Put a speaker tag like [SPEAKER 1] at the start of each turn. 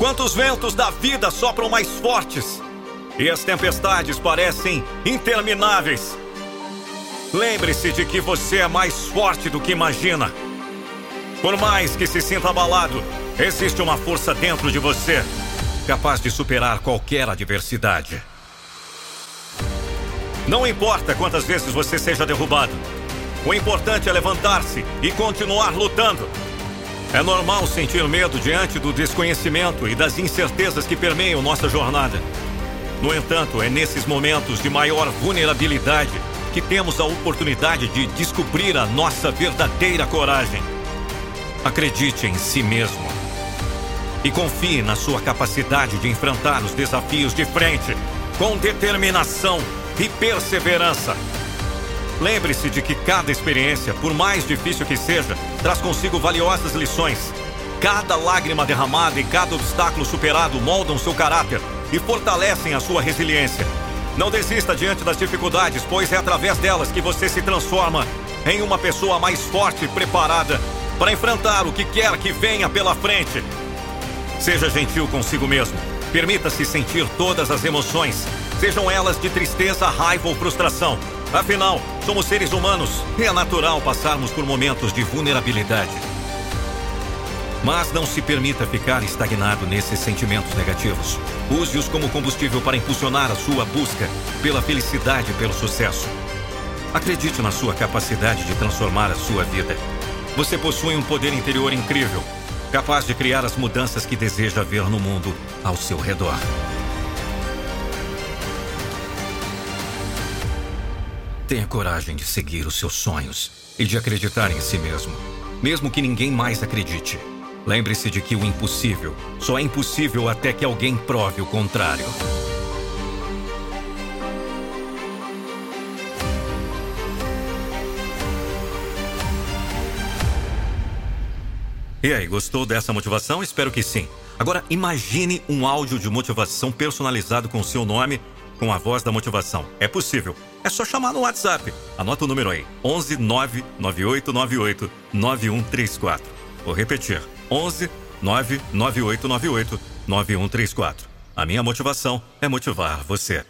[SPEAKER 1] Quantos ventos da vida sopram mais fortes? E as tempestades parecem intermináveis. Lembre-se de que você é mais forte do que imagina. Por mais que se sinta abalado, existe uma força dentro de você capaz de superar qualquer adversidade. Não importa quantas vezes você seja derrubado, o importante é levantar-se e continuar lutando. É normal sentir medo diante do desconhecimento e das incertezas que permeiam nossa jornada. No entanto, é nesses momentos de maior vulnerabilidade que temos a oportunidade de descobrir a nossa verdadeira coragem. Acredite em si mesmo. E confie na sua capacidade de enfrentar os desafios de frente com determinação e perseverança. Lembre-se de que cada experiência, por mais difícil que seja, traz consigo valiosas lições. Cada lágrima derramada e cada obstáculo superado moldam seu caráter e fortalecem a sua resiliência. Não desista diante das dificuldades, pois é através delas que você se transforma em uma pessoa mais forte e preparada para enfrentar o que quer que venha pela frente. Seja gentil consigo mesmo. Permita-se sentir todas as emoções, sejam elas de tristeza, raiva ou frustração. Afinal, somos seres humanos e é natural passarmos por momentos de vulnerabilidade. Mas não se permita ficar estagnado nesses sentimentos negativos. Use-os como combustível para impulsionar a sua busca pela felicidade e pelo sucesso. Acredite na sua capacidade de transformar a sua vida. Você possui um poder interior incrível, capaz de criar as mudanças que deseja ver no mundo ao seu redor. Tenha coragem de seguir os seus sonhos e de acreditar em si mesmo, mesmo que ninguém mais acredite. Lembre-se de que o impossível só é impossível até que alguém prove o contrário. E aí, gostou dessa motivação? Espero que sim. Agora, imagine um áudio de motivação personalizado com o seu nome, com a voz da motivação. É possível. É só chamar no WhatsApp. Anota o número aí: 11 99898 9134. Vou repetir: 11 99898 9134. A minha motivação é motivar você.